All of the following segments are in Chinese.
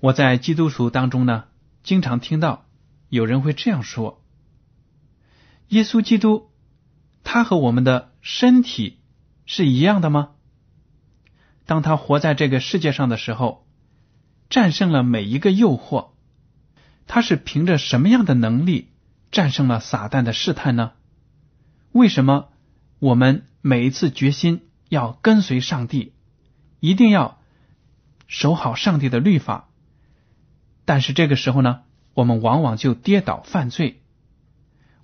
我在基督徒当中呢，经常听到有人会这样说：“耶稣基督，他和我们的身体是一样的吗？当他活在这个世界上的时候，战胜了每一个诱惑，他是凭着什么样的能力战胜了撒旦的试探呢？为什么？”我们每一次决心要跟随上帝，一定要守好上帝的律法。但是这个时候呢，我们往往就跌倒犯罪。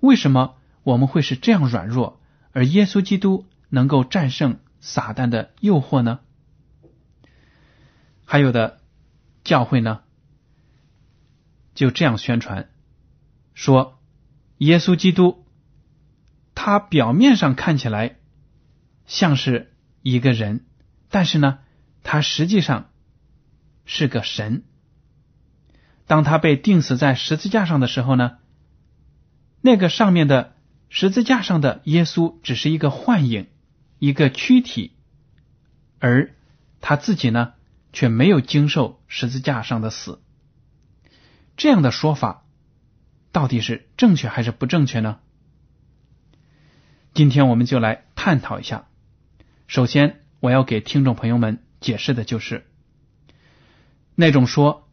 为什么我们会是这样软弱，而耶稣基督能够战胜撒旦的诱惑呢？还有的教会呢，就这样宣传说，耶稣基督。他表面上看起来像是一个人，但是呢，他实际上是个神。当他被钉死在十字架上的时候呢，那个上面的十字架上的耶稣只是一个幻影，一个躯体，而他自己呢，却没有经受十字架上的死。这样的说法到底是正确还是不正确呢？今天我们就来探讨一下。首先，我要给听众朋友们解释的就是，那种说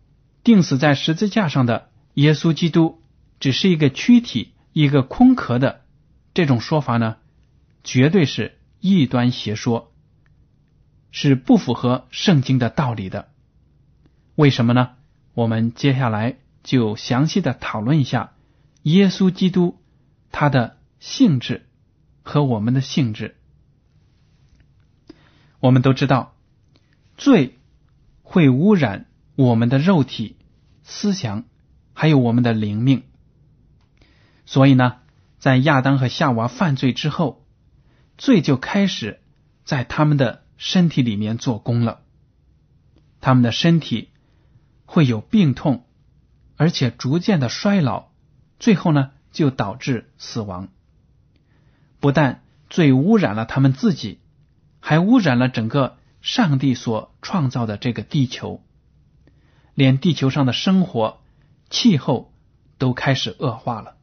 钉死在十字架上的耶稣基督只是一个躯体、一个空壳的这种说法呢，绝对是异端邪说，是不符合圣经的道理的。为什么呢？我们接下来就详细的讨论一下耶稣基督他的性质。和我们的性质，我们都知道，罪会污染我们的肉体、思想，还有我们的灵命。所以呢，在亚当和夏娃犯罪之后，罪就开始在他们的身体里面做工了。他们的身体会有病痛，而且逐渐的衰老，最后呢，就导致死亡。不但罪污染了他们自己，还污染了整个上帝所创造的这个地球，连地球上的生活、气候都开始恶化了。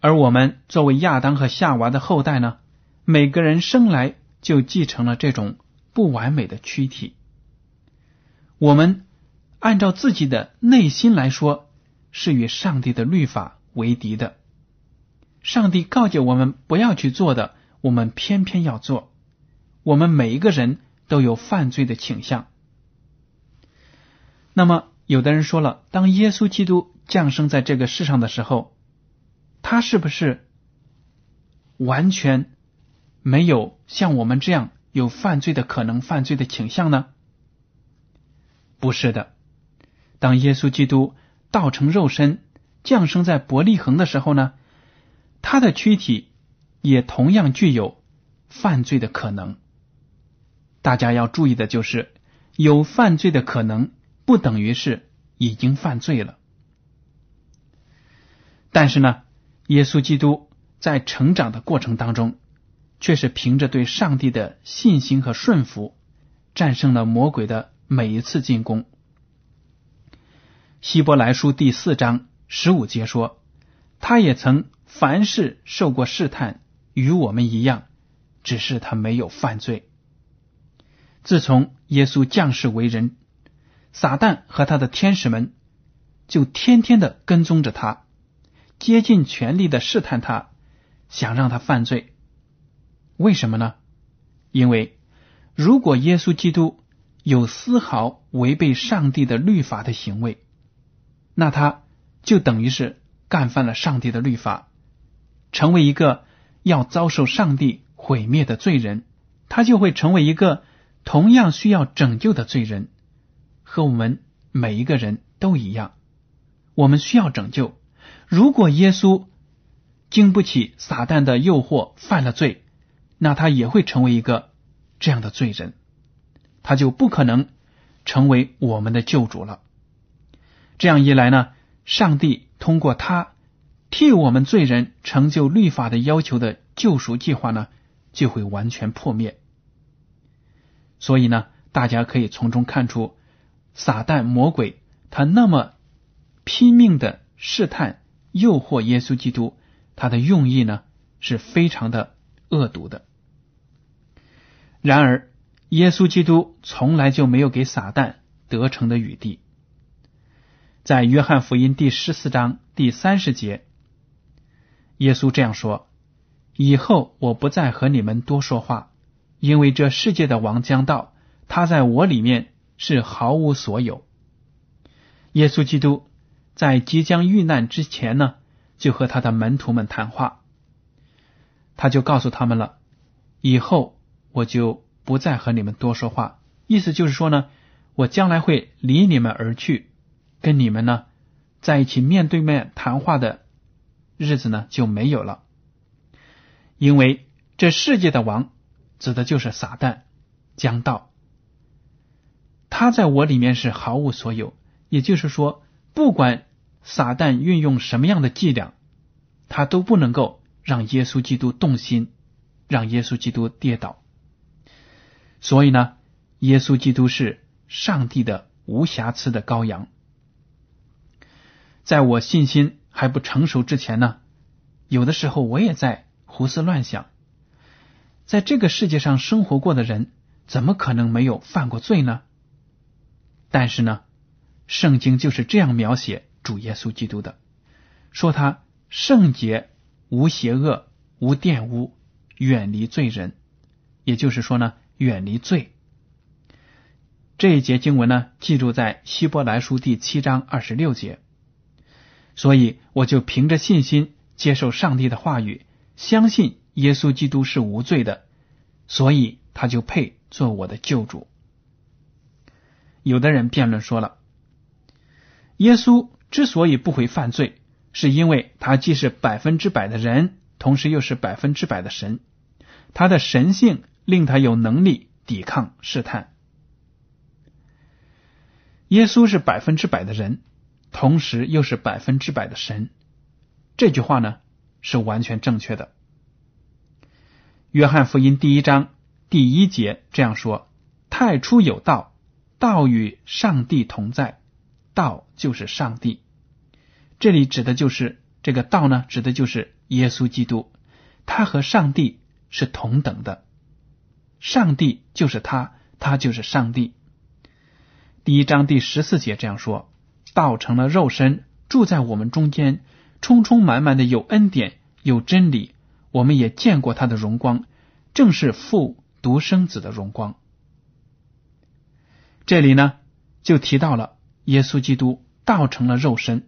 而我们作为亚当和夏娃的后代呢，每个人生来就继承了这种不完美的躯体。我们按照自己的内心来说，是与上帝的律法为敌的。上帝告诫我们不要去做的，我们偏偏要做。我们每一个人都有犯罪的倾向。那么，有的人说了，当耶稣基督降生在这个世上的时候，他是不是完全没有像我们这样有犯罪的可能、犯罪的倾向呢？不是的。当耶稣基督道成肉身降生在伯利恒的时候呢？他的躯体也同样具有犯罪的可能。大家要注意的就是，有犯罪的可能不等于是已经犯罪了。但是呢，耶稣基督在成长的过程当中，却是凭着对上帝的信心和顺服，战胜了魔鬼的每一次进攻。希伯来书第四章十五节说：“他也曾凡事受过试探，与我们一样，只是他没有犯罪。”自从耶稣降世为人，撒旦和他的天使们就天天的跟踪着他，竭尽全力的试探他，想让他犯罪。为什么呢？因为如果耶稣基督有丝毫违背上帝的律法的行为，那他就等于是干犯了上帝的律法，成为一个要遭受上帝毁灭的罪人，他就会成为一个同样需要拯救的罪人，和我们每一个人都一样。我们需要拯救。如果耶稣经不起撒旦的诱惑犯了罪，那他也会成为一个这样的罪人，他就不可能成为我们的救主了。这样一来呢，上帝通过他替我们罪人成就律法的要求的救赎计划呢，就会完全破灭。所以呢，大家可以从中看出，撒旦魔鬼他那么拼命的试探、诱惑耶稣基督，他的用意呢是非常的恶毒的。然而，耶稣基督从来就没有给撒旦得逞的余地。在约翰福音第十四章第三十节，耶稣这样说：“以后我不再和你们多说话，因为这世界的王将到，他在我里面是毫无所有。”耶稣基督在即将遇难之前呢，就和他的门徒们谈话，他就告诉他们了：“以后我就不再和你们多说话。”意思就是说呢，我将来会离你们而去。跟你们呢在一起面对面谈话的日子呢就没有了，因为这世界的王指的就是撒旦将到，他在我里面是毫无所有。也就是说，不管撒旦运用什么样的伎俩，他都不能够让耶稣基督动心，让耶稣基督跌倒。所以呢，耶稣基督是上帝的无瑕疵的羔羊。在我信心还不成熟之前呢，有的时候我也在胡思乱想。在这个世界上生活过的人，怎么可能没有犯过罪呢？但是呢，圣经就是这样描写主耶稣基督的，说他圣洁、无邪恶、无玷污，远离罪人。也就是说呢，远离罪。这一节经文呢，记录在希伯来书第七章二十六节。所以，我就凭着信心接受上帝的话语，相信耶稣基督是无罪的，所以他就配做我的救主。有的人辩论说了，耶稣之所以不会犯罪，是因为他既是百分之百的人，同时又是百分之百的神，他的神性令他有能力抵抗试探。耶稣是百分之百的人。同时又是百分之百的神，这句话呢是完全正确的。约翰福音第一章第一节这样说：“太初有道，道与上帝同在，道就是上帝。”这里指的就是这个道呢，指的就是耶稣基督，他和上帝是同等的，上帝就是他，他就是上帝。第一章第十四节这样说。道成了肉身，住在我们中间，充充满满的有恩典，有真理。我们也见过他的荣光，正是父独生子的荣光。这里呢，就提到了耶稣基督道成了肉身。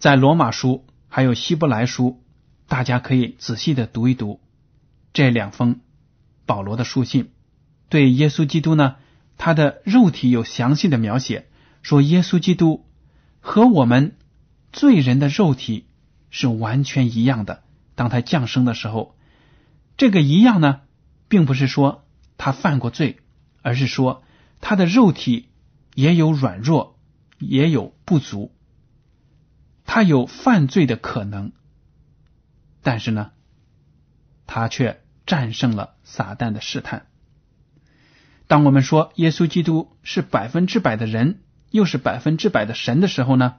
在罗马书还有希伯来书，大家可以仔细的读一读这两封保罗的书信，对耶稣基督呢，他的肉体有详细的描写。说耶稣基督和我们罪人的肉体是完全一样的。当他降生的时候，这个一样呢，并不是说他犯过罪，而是说他的肉体也有软弱，也有不足，他有犯罪的可能，但是呢，他却战胜了撒旦的试探。当我们说耶稣基督是百分之百的人，又是百分之百的神的时候呢，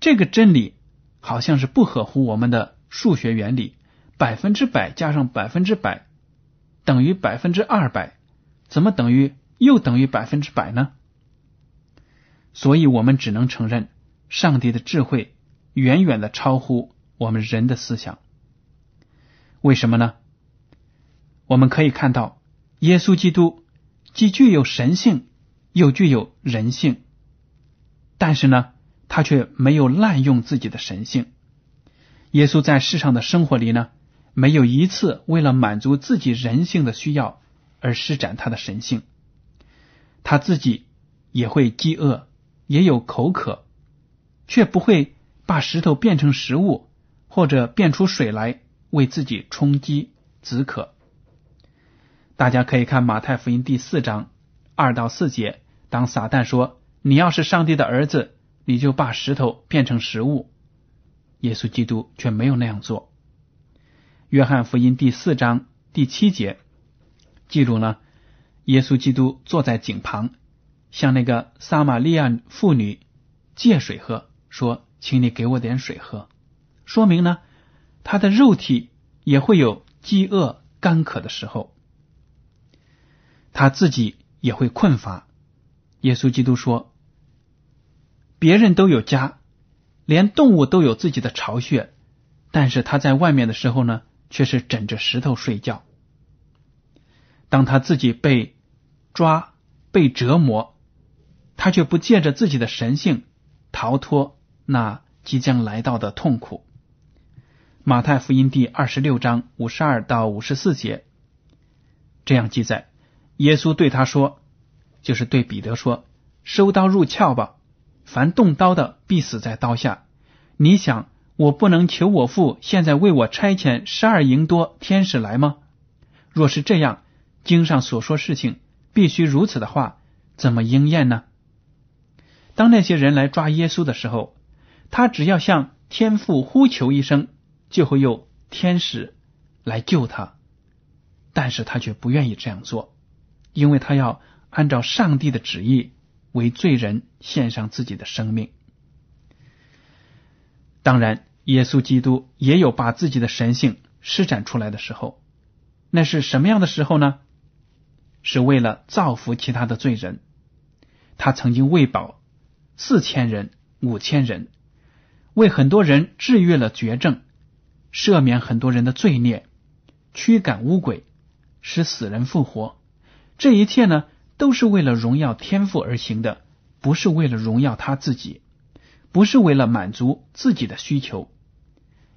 这个真理好像是不合乎我们的数学原理。百分之百加上百分之百等于百分之二百，怎么等于又等于百分之百呢？所以我们只能承认，上帝的智慧远远的超乎我们人的思想。为什么呢？我们可以看到，耶稣基督既具有神性，又具有人性，但是呢，他却没有滥用自己的神性。耶稣在世上的生活里呢？没有一次为了满足自己人性的需要而施展他的神性，他自己也会饥饿，也有口渴，却不会把石头变成食物，或者变出水来为自己充饥止渴。大家可以看马太福音第四章二到四节，当撒旦说：“你要是上帝的儿子，你就把石头变成食物。”耶稣基督却没有那样做。约翰福音第四章第七节记住呢，耶稣基督坐在井旁，向那个撒玛利亚妇女借水喝，说：“请你给我点水喝。”说明呢，他的肉体也会有饥饿干渴的时候，他自己也会困乏。耶稣基督说：“别人都有家，连动物都有自己的巢穴，但是他在外面的时候呢？”却是枕着石头睡觉。当他自己被抓、被折磨，他却不借着自己的神性逃脱那即将来到的痛苦。马太福音第二十六章五十二到五十四节这样记载：耶稣对他说，就是对彼得说：“收刀入鞘吧，凡动刀的必死在刀下。”你想？我不能求我父现在为我差遣十二营多天使来吗？若是这样，经上所说事情必须如此的话，怎么应验呢？当那些人来抓耶稣的时候，他只要向天父呼求一声，就会有天使来救他。但是他却不愿意这样做，因为他要按照上帝的旨意为罪人献上自己的生命。当然。耶稣基督也有把自己的神性施展出来的时候，那是什么样的时候呢？是为了造福其他的罪人。他曾经喂饱四千人、五千人，为很多人治愈了绝症，赦免很多人的罪孽，驱赶污鬼，使死人复活。这一切呢，都是为了荣耀天赋而行的，不是为了荣耀他自己，不是为了满足自己的需求。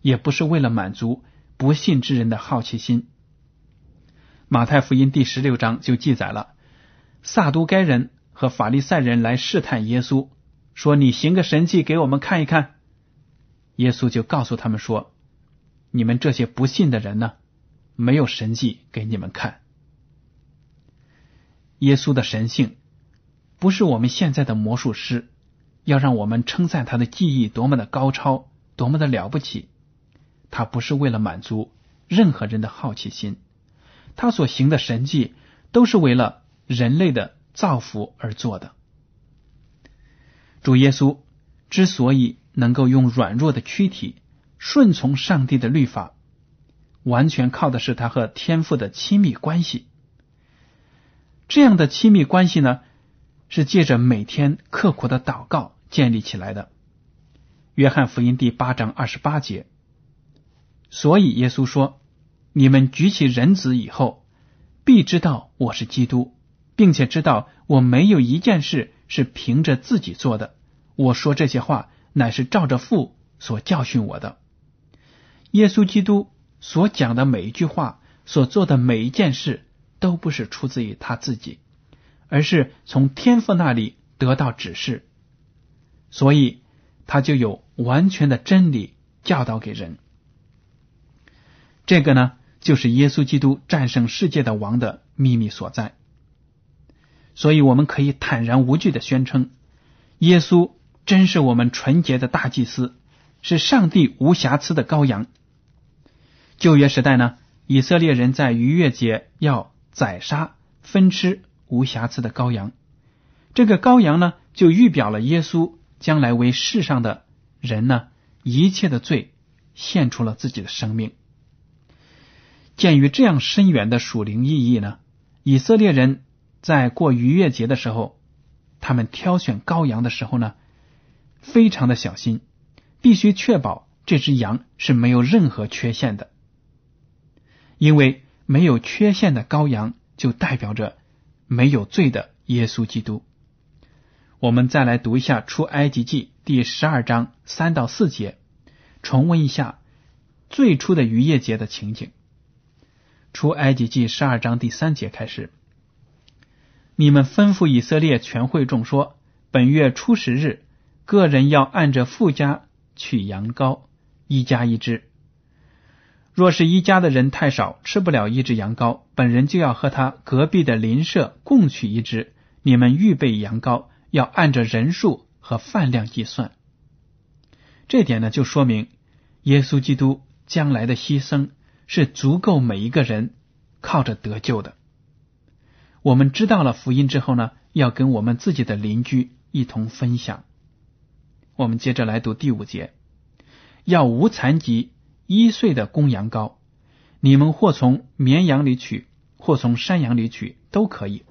也不是为了满足不信之人的好奇心。马太福音第十六章就记载了，撒都该人和法利赛人来试探耶稣，说：“你行个神迹给我们看一看。”耶稣就告诉他们说：“你们这些不信的人呢，没有神迹给你们看。耶稣的神性不是我们现在的魔术师，要让我们称赞他的技艺多么的高超，多么的了不起。”他不是为了满足任何人的好奇心，他所行的神迹都是为了人类的造福而做的。主耶稣之所以能够用软弱的躯体顺从上帝的律法，完全靠的是他和天父的亲密关系。这样的亲密关系呢，是借着每天刻苦的祷告建立起来的。约翰福音第八章二十八节。所以耶稣说：“你们举起人子以后，必知道我是基督，并且知道我没有一件事是凭着自己做的。我说这些话，乃是照着父所教训我的。耶稣基督所讲的每一句话，所做的每一件事，都不是出自于他自己，而是从天父那里得到指示。所以他就有完全的真理教导给人。”这个呢，就是耶稣基督战胜世界的王的秘密所在。所以我们可以坦然无惧的宣称，耶稣真是我们纯洁的大祭司，是上帝无瑕疵的羔羊。旧约时代呢，以色列人在逾越节要宰杀分吃无瑕疵的羔羊，这个羔羊呢，就预表了耶稣将来为世上的人呢一切的罪献出了自己的生命。鉴于这样深远的属灵意义呢，以色列人在过逾越节的时候，他们挑选羔羊的时候呢，非常的小心，必须确保这只羊是没有任何缺陷的，因为没有缺陷的羔羊就代表着没有罪的耶稣基督。我们再来读一下出埃及记第十二章三到四节，重温一下最初的逾越节的情景。出埃及记十二章第三节开始，你们吩咐以色列全会众说：本月初十日，个人要按着富家取羊羔，一家一只。若是一家的人太少，吃不了一只羊羔，本人就要和他隔壁的邻舍共取一只。你们预备羊羔，要按着人数和饭量计算。这点呢，就说明耶稣基督将来的牺牲。是足够每一个人靠着得救的。我们知道了福音之后呢，要跟我们自己的邻居一同分享。我们接着来读第五节：要无残疾一岁的公羊羔，你们或从绵羊里取，或从山羊里取，都可以。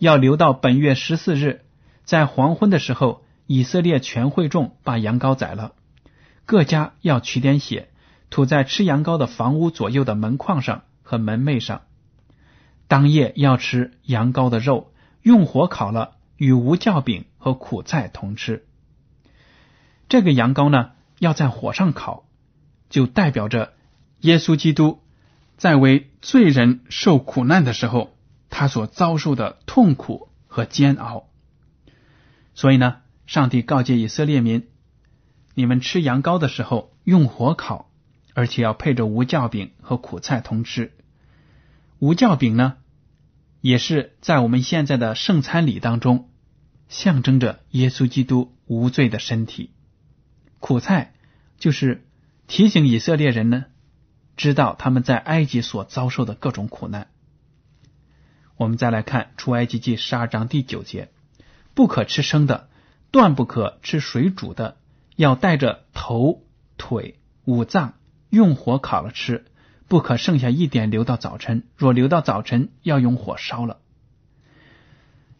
要留到本月十四日，在黄昏的时候，以色列全会众把羊羔宰了，各家要取点血。涂在吃羊羔的房屋左右的门框上和门楣上。当夜要吃羊羔的肉，用火烤了，与无酵饼和苦菜同吃。这个羊羔呢，要在火上烤，就代表着耶稣基督在为罪人受苦难的时候，他所遭受的痛苦和煎熬。所以呢，上帝告诫以色列民：你们吃羊羔的时候，用火烤。而且要配着无酵饼和苦菜同吃。无酵饼呢，也是在我们现在的圣餐礼当中，象征着耶稣基督无罪的身体。苦菜就是提醒以色列人呢，知道他们在埃及所遭受的各种苦难。我们再来看出埃及记十二章第九节：不可吃生的，断不可吃水煮的，要带着头、腿、五脏。用火烤了吃，不可剩下一点留到早晨。若留到早晨，要用火烧了。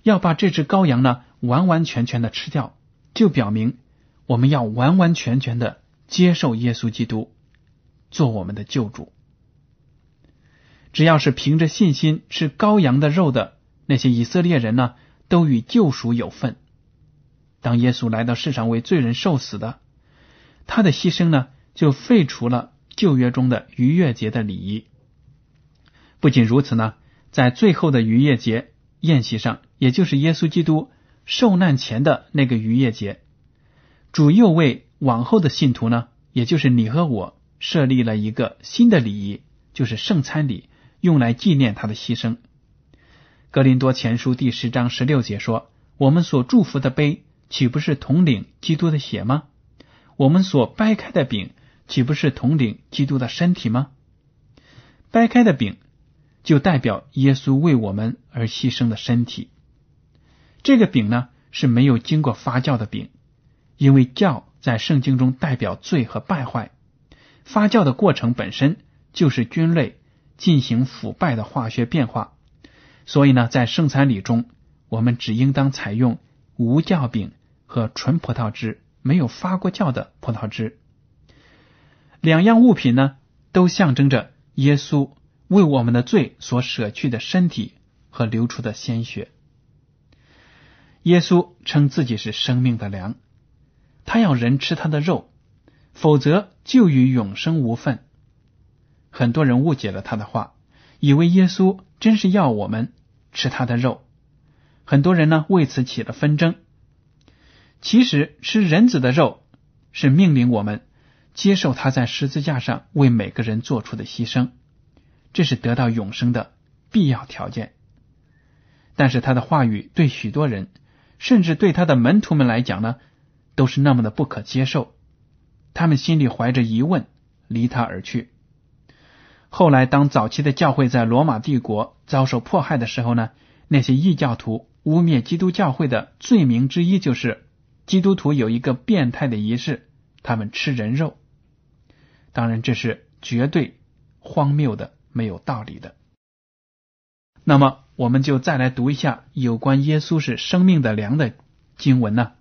要把这只羔羊呢完完全全的吃掉，就表明我们要完完全全的接受耶稣基督做我们的救主。只要是凭着信心吃羔羊的肉的那些以色列人呢，都与救赎有份。当耶稣来到世上为罪人受死的，他的牺牲呢，就废除了。旧约中的逾越节的礼仪，不仅如此呢，在最后的逾越节宴席上，也就是耶稣基督受难前的那个逾越节，主又为往后的信徒呢，也就是你和我设立了一个新的礼仪，就是圣餐礼，用来纪念他的牺牲。格林多前书第十章十六节说：“我们所祝福的杯，岂不是统领基督的血吗？我们所掰开的饼。”岂不是统领基督的身体吗？掰开的饼就代表耶稣为我们而牺牲的身体。这个饼呢是没有经过发酵的饼，因为酵在圣经中代表罪和败坏。发酵的过程本身就是菌类进行腐败的化学变化，所以呢，在圣餐礼中，我们只应当采用无酵饼和纯葡萄汁，没有发过酵的葡萄汁。两样物品呢，都象征着耶稣为我们的罪所舍去的身体和流出的鲜血。耶稣称自己是生命的粮，他要人吃他的肉，否则就与永生无分。很多人误解了他的话，以为耶稣真是要我们吃他的肉。很多人呢为此起了纷争。其实吃人子的肉是命令我们。接受他在十字架上为每个人做出的牺牲，这是得到永生的必要条件。但是他的话语对许多人，甚至对他的门徒们来讲呢，都是那么的不可接受。他们心里怀着疑问，离他而去。后来，当早期的教会在罗马帝国遭受迫害的时候呢，那些异教徒污蔑基督教会的罪名之一就是，基督徒有一个变态的仪式，他们吃人肉。当然，这是绝对荒谬的、没有道理的。那么，我们就再来读一下有关耶稣是生命的粮的经文呢，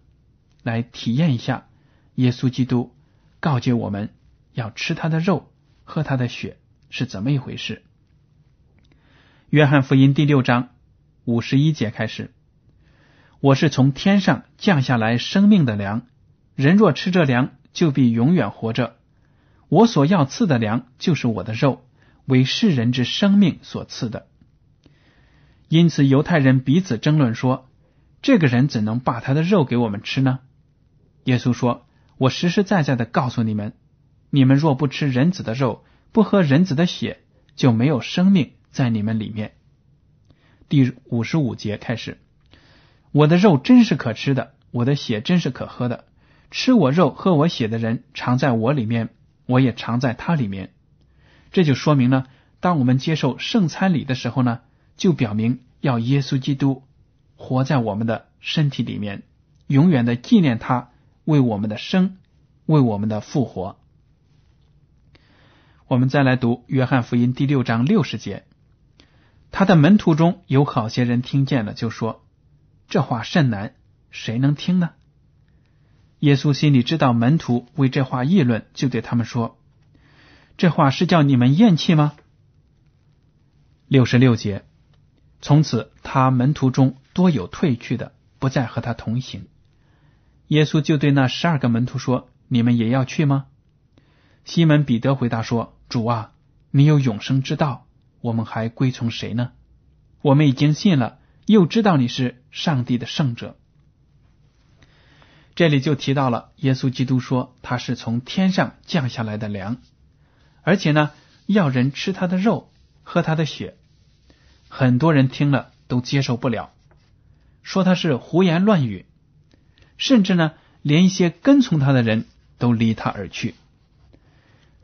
来体验一下耶稣基督告诫我们要吃他的肉、喝他的血。是怎么一回事？约翰福音第六章五十一节开始：“我是从天上降下来生命的粮，人若吃这粮，就必永远活着。我所要赐的粮，就是我的肉，为世人之生命所赐的。”因此，犹太人彼此争论说：“这个人怎能把他的肉给我们吃呢？”耶稣说：“我实实在在的告诉你们，你们若不吃人子的肉，不喝人子的血，就没有生命在你们里面。第五十五节开始，我的肉真是可吃的，我的血真是可喝的。吃我肉、喝我血的人，常在我里面，我也常在他里面。这就说明了，当我们接受圣餐礼的时候呢，就表明要耶稣基督活在我们的身体里面，永远的纪念他为我们的生，为我们的复活。我们再来读约翰福音第六章六十节，他的门徒中有好些人听见了，就说：“这话甚难，谁能听呢？”耶稣心里知道门徒为这话议论，就对他们说：“这话是叫你们厌弃吗？”六十六节，从此他门徒中多有退去的，不再和他同行。耶稣就对那十二个门徒说：“你们也要去吗？”西门彼得回答说。主啊，你有永生之道，我们还归从谁呢？我们已经信了，又知道你是上帝的圣者。这里就提到了耶稣基督说他是从天上降下来的粮，而且呢，要人吃他的肉，喝他的血。很多人听了都接受不了，说他是胡言乱语，甚至呢，连一些跟从他的人都离他而去。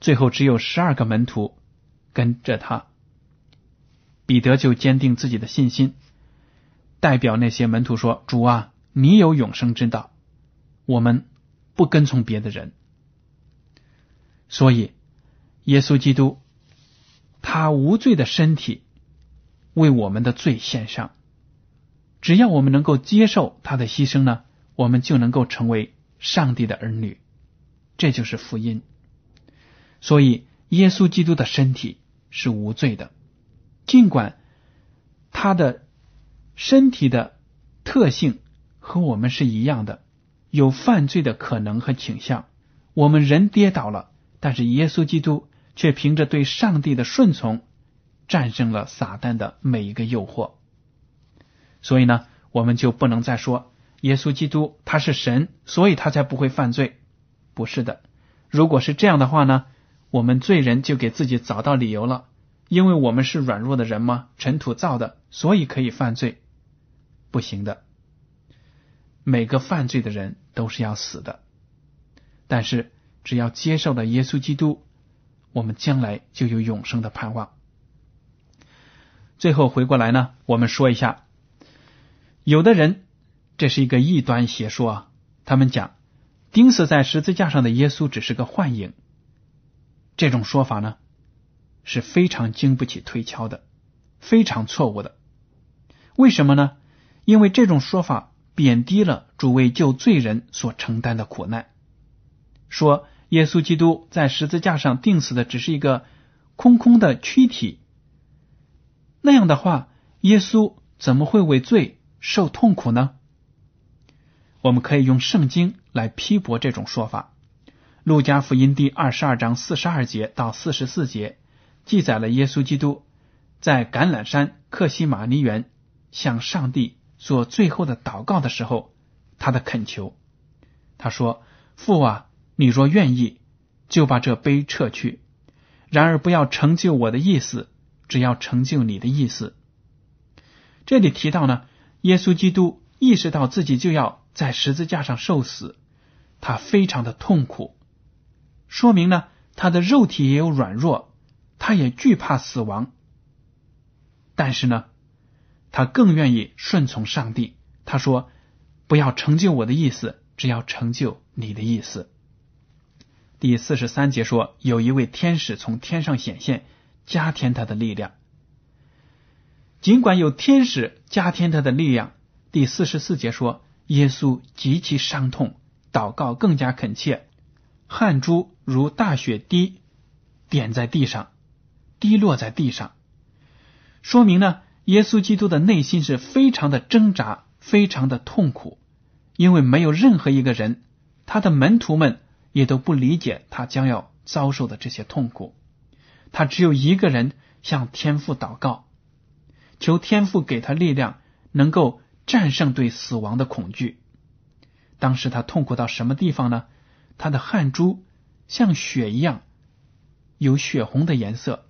最后只有十二个门徒跟着他，彼得就坚定自己的信心，代表那些门徒说：“主啊，你有永生之道，我们不跟从别的人。”所以，耶稣基督他无罪的身体为我们的罪献上，只要我们能够接受他的牺牲呢，我们就能够成为上帝的儿女，这就是福音。所以，耶稣基督的身体是无罪的，尽管他的身体的特性和我们是一样的，有犯罪的可能和倾向。我们人跌倒了，但是耶稣基督却凭着对上帝的顺从，战胜了撒旦的每一个诱惑。所以呢，我们就不能再说耶稣基督他是神，所以他才不会犯罪。不是的，如果是这样的话呢？我们罪人就给自己找到理由了，因为我们是软弱的人吗？尘土造的，所以可以犯罪，不行的。每个犯罪的人都是要死的，但是只要接受了耶稣基督，我们将来就有永生的盼望。最后回过来呢，我们说一下，有的人这是一个异端邪说啊，他们讲钉死在十字架上的耶稣只是个幻影。这种说法呢是非常经不起推敲的，非常错误的。为什么呢？因为这种说法贬低了主为救罪人所承担的苦难，说耶稣基督在十字架上钉死的只是一个空空的躯体。那样的话，耶稣怎么会为罪受痛苦呢？我们可以用圣经来批驳这种说法。路加福音第二十二章四十二节到四十四节记载了耶稣基督在橄榄山克西马尼园向上帝做最后的祷告的时候，他的恳求。他说：“父啊，你若愿意，就把这杯撤去；然而不要成就我的意思，只要成就你的意思。”这里提到呢，耶稣基督意识到自己就要在十字架上受死，他非常的痛苦，说明呢，他的肉体也有软弱，他也惧怕死亡。但是呢，他更愿意顺从上帝。他说：“不要成就我的意思，只要成就你的意思。”第四十三节说，有一位天使从天上显现，加添他的力量。尽管有天使加添他的力量，第四十四节说，耶稣极其伤痛，祷告更加恳切，汗珠如大雪滴点在地上，滴落在地上。说明呢，耶稣基督的内心是非常的挣扎，非常的痛苦，因为没有任何一个人，他的门徒们也都不理解他将要遭受的这些痛苦。他只有一个人向天父祷告，求天父给他力量，能够战胜对死亡的恐惧。当时他痛苦到什么地方呢？他的汗珠像血一样，有血红的颜色，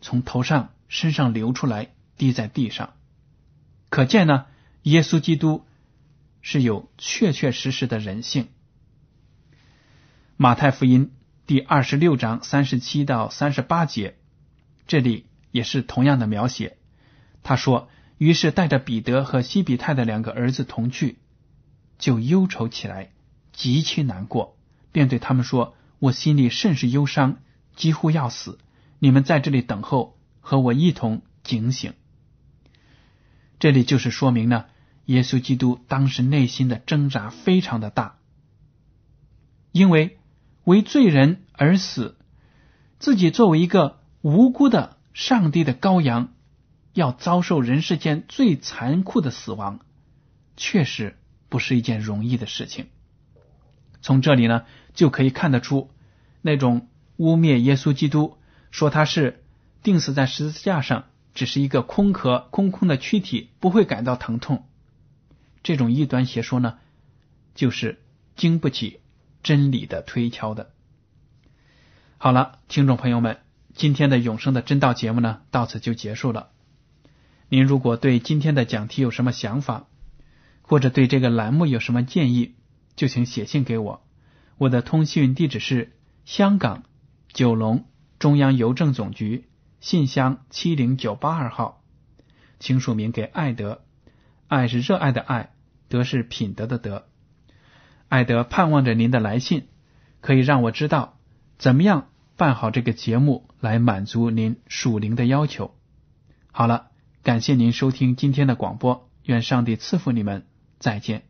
从头上。身上流出来，滴在地上，可见呢，耶稣基督是有确确实实的人性。马太福音第二十六章三十七到三十八节，这里也是同样的描写。他说：“于是带着彼得和西比泰的两个儿子同去，就忧愁起来，极其难过，便对他们说：‘我心里甚是忧伤，几乎要死。你们在这里等候。’”和我一同警醒。这里就是说明呢，耶稣基督当时内心的挣扎非常的大，因为为罪人而死，自己作为一个无辜的上帝的羔羊，要遭受人世间最残酷的死亡，确实不是一件容易的事情。从这里呢，就可以看得出那种污蔑耶稣基督，说他是。钉死在十字架上，只是一个空壳、空空的躯体，不会感到疼痛。这种异端邪说呢，就是经不起真理的推敲的。好了，听众朋友们，今天的永生的真道节目呢，到此就结束了。您如果对今天的讲题有什么想法，或者对这个栏目有什么建议，就请写信给我。我的通讯地址是香港九龙中央邮政总局。信箱七零九八二号，请署名给爱德。爱是热爱的爱，德是品德的德。爱德盼望着您的来信，可以让我知道怎么样办好这个节目，来满足您属灵的要求。好了，感谢您收听今天的广播，愿上帝赐福你们，再见。